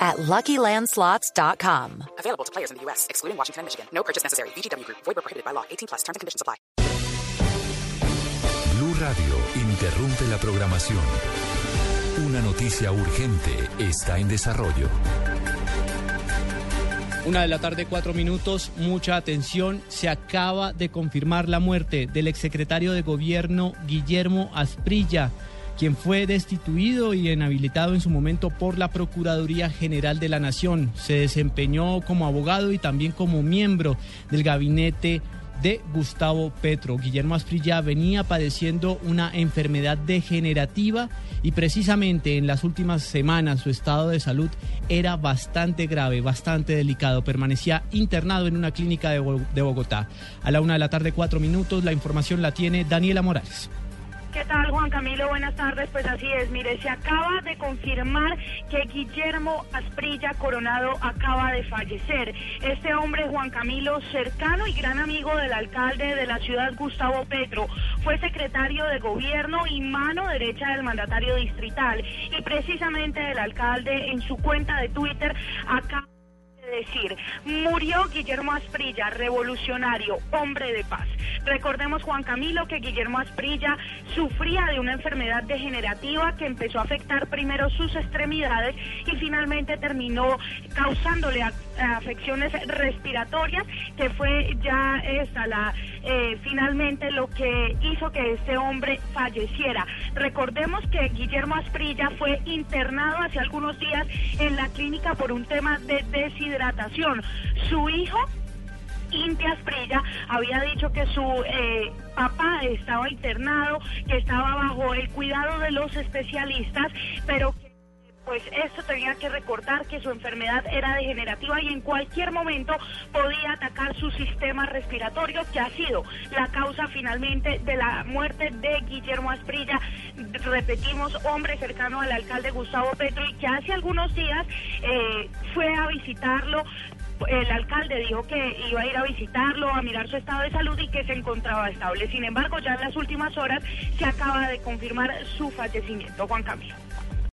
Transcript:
at LuckyLandSlots.com. Available to players in the U.S., excluding Washington and Michigan. No purchase necessary. VGW Group. Void prohibited by law. 18 plus. Terms and conditions apply. Blue Radio interrumpe la programación. Una noticia urgente está en desarrollo. Una de la tarde, cuatro minutos, mucha atención. Se acaba de confirmar la muerte del exsecretario de gobierno Guillermo Asprilla, quien fue destituido y inhabilitado en su momento por la Procuraduría General de la Nación. Se desempeñó como abogado y también como miembro del gabinete de Gustavo Petro. Guillermo Asprilla venía padeciendo una enfermedad degenerativa y precisamente en las últimas semanas su estado de salud era bastante grave, bastante delicado. Permanecía internado en una clínica de, Bogotá. A la una de la tarde, cuatro minutos, la información la tiene Daniela Morales. ¿Qué tal, Juan Camilo? Buenas tardes. Pues así es. Mire, se acaba de confirmar que Guillermo Asprilla Coronado acaba de fallecer. Este hombre, Juan Camilo, cercano y gran amigo del alcalde de la ciudad, Gustavo Petro, fue secretario de gobierno y mano derecha del mandatario distrital. Y precisamente el alcalde en su cuenta de Twitter acaba decir, murió Guillermo Asprilla, revolucionario, hombre de paz. Recordemos, Juan Camilo, que Guillermo Asprilla sufría de una enfermedad degenerativa que empezó a afectar primero sus extremidades y finalmente terminó causándole afecciones respiratorias, que fue ya esta la eh, finalmente lo que hizo que este hombre falleciera. Recordemos que Guillermo Asprilla fue internado hace algunos días en la clínica por un tema de deshidratación. Su hijo Inti Asprilla había dicho que su eh, papá estaba internado, que estaba bajo el cuidado de los especialistas, pero que pues esto tenía que recordar que su enfermedad era degenerativa y en cualquier momento podía atacar su sistema respiratorio, que ha sido la causa finalmente de la muerte de Guillermo Asprilla. Repetimos, hombre cercano al alcalde Gustavo Petro y que hace algunos días eh, fue a visitarlo el alcalde dijo que iba a ir a visitarlo, a mirar su estado de salud y que se encontraba estable. Sin embargo, ya en las últimas horas se acaba de confirmar su fallecimiento. Juan Camilo.